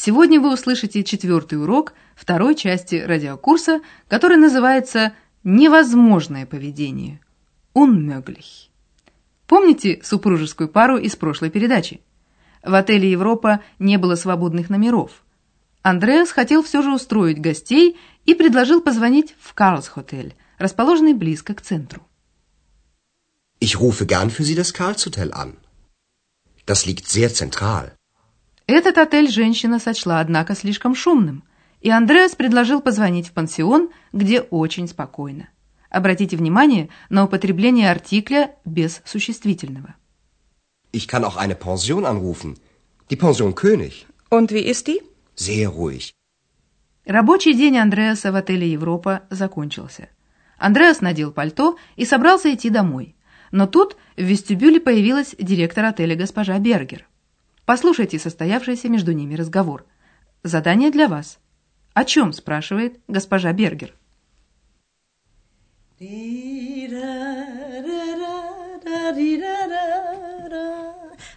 сегодня вы услышите четвертый урок второй части радиокурса, который называется «Невозможное поведение» – «Unmöglich». Помните супружескую пару из прошлой передачи? В отеле «Европа» не было свободных номеров. Андреас хотел все же устроить гостей и предложил позвонить в Карлс-хотель, расположенный близко к центру. Ich rufe gern für Sie das Karlshotel an. Das liegt sehr zentral. Этот отель женщина сочла, однако, слишком шумным, и Андреас предложил позвонить в пансион, где очень спокойно. Обратите внимание на употребление артикля без существительного. Ich kann auch eine Pension anrufen. Die Pension König. Und wie ist die? Sehr ruhig. Рабочий день Андреаса в отеле «Европа» закончился. Андреас надел пальто и собрался идти домой. Но тут в вестибюле появилась директор отеля госпожа Бергер. Послушайте состоявшийся между ними разговор. Задание для вас. О чем спрашивает госпожа Бергер?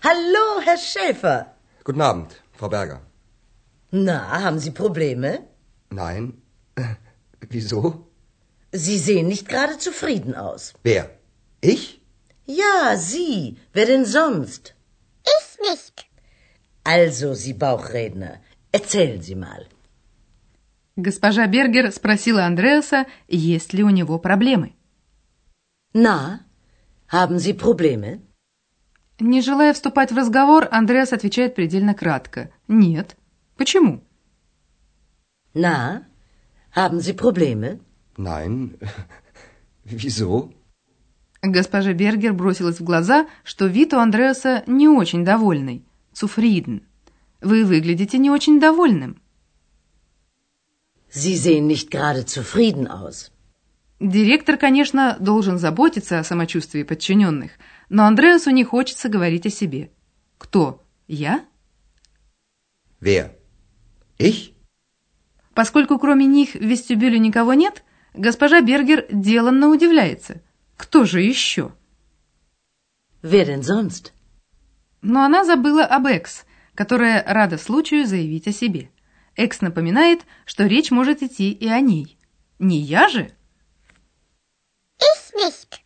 Hallo, Herr Schäfer. Guten Abend, Frau Berger. Na, haben Sie Probleme? Nein. Wieso? Sie sehen nicht gerade zufrieden aus. Wer? Ich? Ja, Sie. Wer denn sonst? Ich nicht. Also, Sie Bauchredner, erzählen Sie mal. Госпожа Бергер спросила Андреаса, есть ли у него проблемы. Na, haben Sie Probleme? Не желая вступать в разговор, Андреас отвечает предельно кратко. Нет. Почему? Na, haben Sie Probleme? Nein. Wieso? Госпожа Бергер бросилась в глаза, что вид у Андреаса не очень довольный. Цуфриден. Вы выглядите не очень довольным. Sie sehen nicht gerade zufrieden aus. Директор, конечно, должен заботиться о самочувствии подчиненных, но Андреасу не хочется говорить о себе. Кто? Я? Wer? Ich? Поскольку кроме них в вестибюле никого нет, госпожа Бергер деланно удивляется. Кто же еще? Wer denn sonst? Но она забыла об Экс, которая рада случаю заявить о себе. Экс напоминает, что речь может идти и о ней. Не я же? Ich nicht.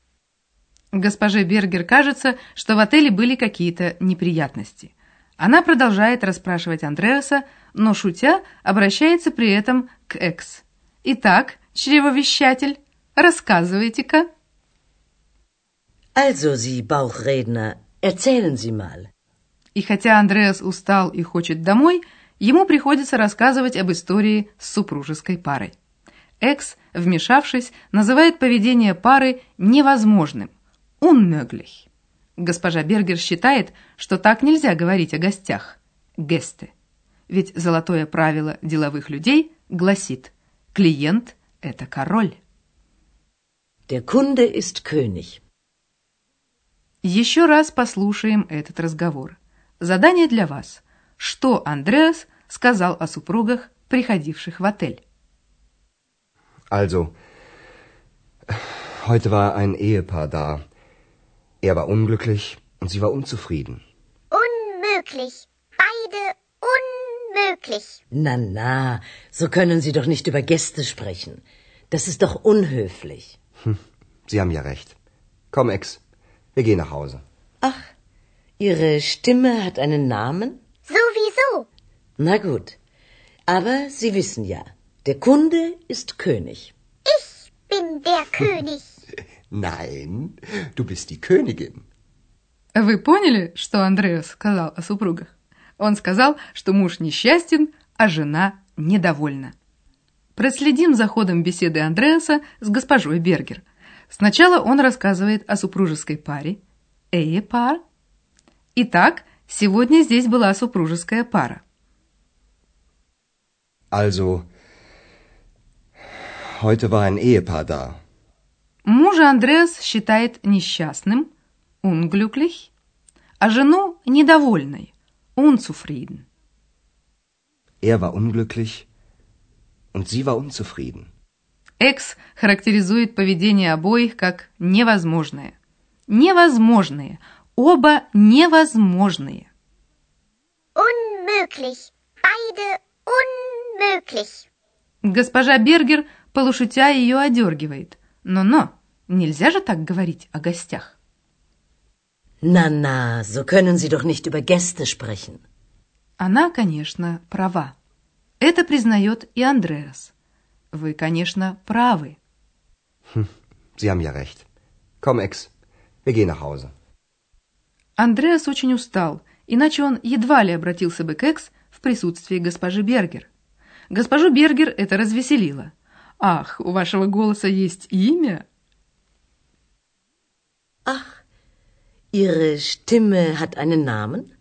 Госпоже Бергер кажется, что в отеле были какие-то неприятности. Она продолжает расспрашивать Андреаса, но, шутя, обращается при этом к Экс. «Итак, чревовещатель, рассказывайте-ка». Also, Sie Bauchredner, erzählen Sie mal. И хотя Андреас устал и хочет домой, ему приходится рассказывать об истории с супружеской парой. Экс, вмешавшись, называет поведение пары невозможным. Unmöglich. Госпожа Бергер считает, что так нельзя говорить о гостях. Гесте. Ведь золотое правило деловых людей гласит «клиент – это король». Der Kunde ist König. Еще раз послушаем этот разговор. Задание для вас. Что Андреас сказал о супругах, приходивших в отель? Also, heute war ein Ehepaar da. Er war unglücklich und sie war unzufrieden. Unmöglich. Beide unmöglich. Na, na, so können Sie doch nicht über Gäste sprechen. Das ist doch unhöflich. Hm, sie haben ja recht. Komm, Ex, wir gehen nach Hause. Ach, Ihre Stimme hat einen Namen? Sowieso. Na gut. Aber Sie wissen ja, der Kunde ist König. Ich bin der König. Nein, du bist die Königin. Вы поняли, что Андреас сказал о супругах? Он сказал, что муж несчастен, а жена недовольна. Проследим за ходом беседы Андреаса с госпожой Бергер. Сначала он рассказывает о супружеской паре. Эе-пар. Итак, сегодня здесь была супружеская пара. Also, heute war ein Ehepaar da. Мужа Андреас считает несчастным, unglücklich, а жену недовольной, unzufrieden. Er war unglücklich und sie war unzufrieden. Экс характеризует поведение обоих как невозможное. Невозможные. Оба невозможные. Unmöglich. Beide unmöglich. Госпожа Бергер, полушутя, ее одергивает. Но-но, нельзя же так говорить о гостях. Na, so können Sie doch nicht über Gäste sprechen. Она, конечно, права. Это признает и Андреас. Вы, конечно, правы. Sie haben ja recht. Komm, Ex, wir gehen nach Hause. Андреас очень устал, иначе он едва ли обратился бы к Экс в присутствии госпожи Бергер. Госпожу Бергер это развеселило. «Ах, у вашего голоса есть имя?» Ach, Ihre Stimme hat einen Namen?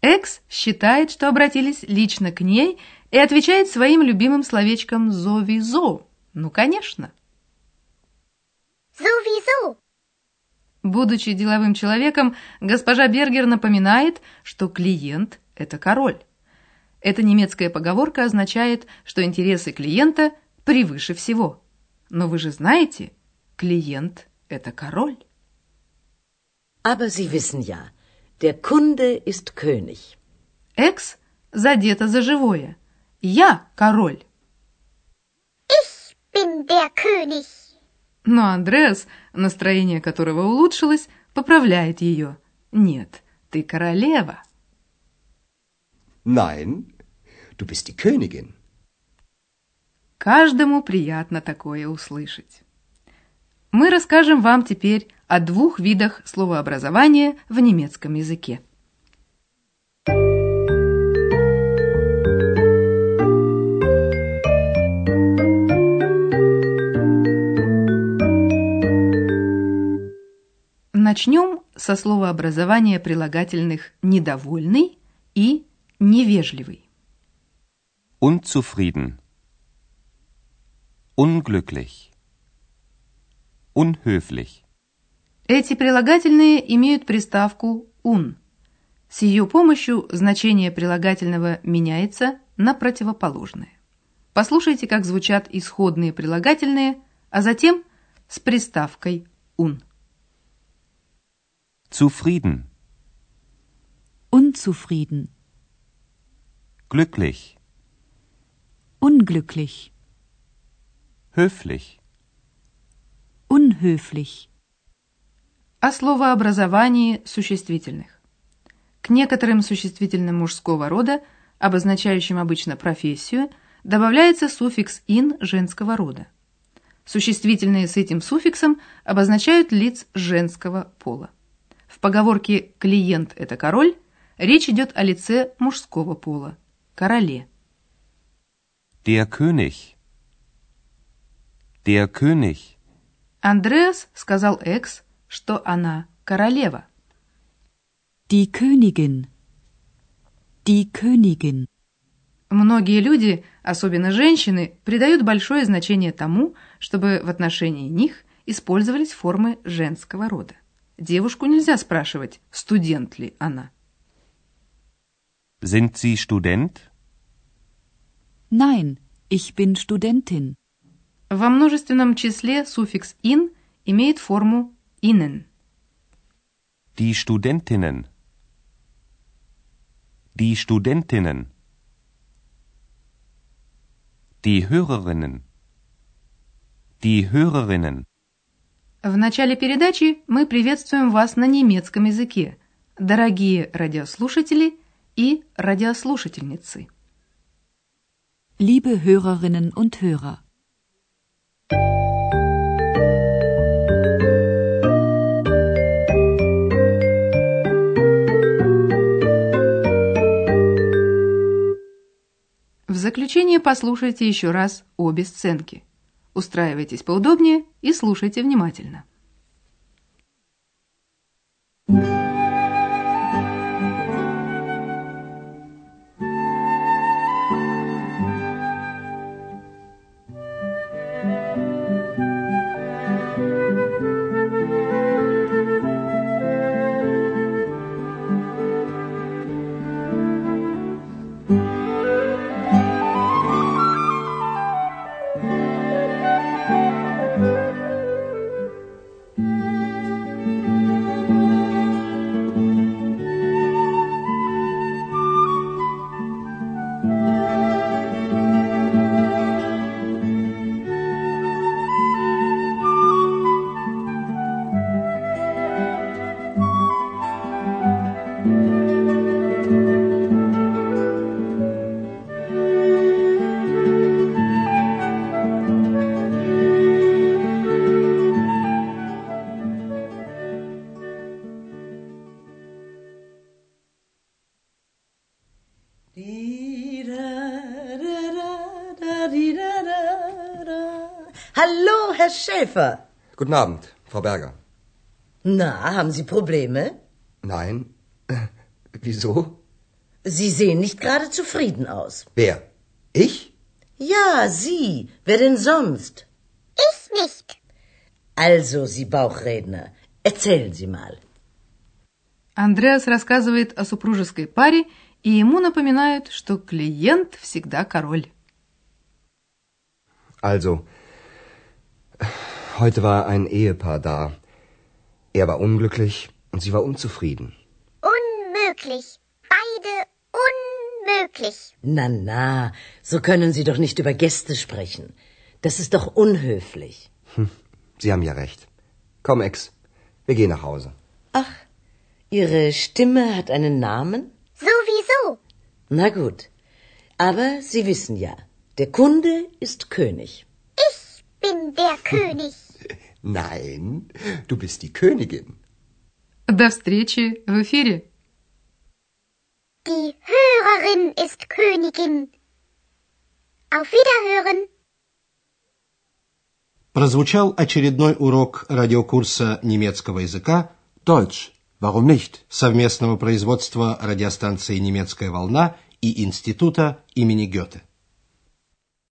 Экс считает, что обратились лично к ней и отвечает своим любимым словечком «зови-зо». Ну, конечно. Sowieso. Будучи деловым человеком, госпожа Бергер напоминает, что клиент – это король. Эта немецкая поговорка означает, что интересы клиента превыше всего. Но вы же знаете, клиент – это король. Aber Sie wissen ja, der Kunde ist König. Экс задета за живое. Я король. Ich bin der König. Но Андреас, настроение которого улучшилось, поправляет ее. Нет, ты королева. Nein, du bist die Königin. Каждому приятно такое услышать. Мы расскажем вам теперь о двух видах словообразования в немецком языке. Начнем со словообразования прилагательных «недовольный» и «невежливый». Unzufrieden. Unglücklich. Unhöflich. Эти прилагательные имеют приставку «un». С ее помощью значение прилагательного меняется на противоположное. Послушайте, как звучат исходные прилагательные, а затем с приставкой «un». Zufrieden. Unzufrieden, Glücklich. unglücklich, Höflich. unhöflich, О словообразовании существительных. К некоторым существительным мужского рода, обозначающим обычно профессию, добавляется суффикс «ин» женского рода. Существительные с этим суффиксом обозначают лиц женского пола. В поговорке «клиент – это король» речь идет о лице мужского пола – короле. Der König. Der König. Андреас сказал Экс, что она королева. die Königin, die Königin, Многие люди, особенно женщины, придают большое значение тому, чтобы в отношении них использовались формы женского рода. Девушку нельзя спрашивать, студент ли она. Sind Sie Student? nein, ich bin Studentin, Во множественном числе суффикс «ин» имеет форму «инен». Die Studentinnen. Die Studentinnen. Die Hörerinnen. Die Hörerinnen. В начале передачи мы приветствуем вас на немецком языке, дорогие радиослушатели и радиослушательницы. liebe Hörerinnen und Hörer. В заключение послушайте еще раз обе сценки. Устраивайтесь поудобнее и слушайте внимательно. Hallo, Herr Schäfer. Guten Abend, Frau Berger. Na, haben Sie Probleme? Nein. Äh, wieso? Sie sehen nicht gerade zufrieden aus. Wer? Ich? Ja, Sie. Wer denn sonst? Ich nicht. Also, Sie Bauchredner, erzählen Sie mal. Andreas рассказывает о супружеской паре и ему напоминают, что клиент всегда король. Also, heute war ein Ehepaar da. Er war unglücklich und sie war unzufrieden. Unmöglich. Beide unmöglich. Na, na, so können Sie doch nicht über Gäste sprechen. Das ist doch unhöflich. Sie haben ja recht. Komm, Ex, wir gehen nach Hause. Ach, Ihre Stimme hat einen Namen? Sowieso. Na gut. Aber Sie wissen ja, der Kunde ist König. Ich bin der König. Nein, du bist die Königin. До встречи в эфире! Die Hörerin ist Königin. Auf Wiederhören. Прозвучал очередной урок радиокурса немецкого языка Deutsch. Warum nicht? совместного производства радиостанции «Немецкая волна» и Института имени Гёте.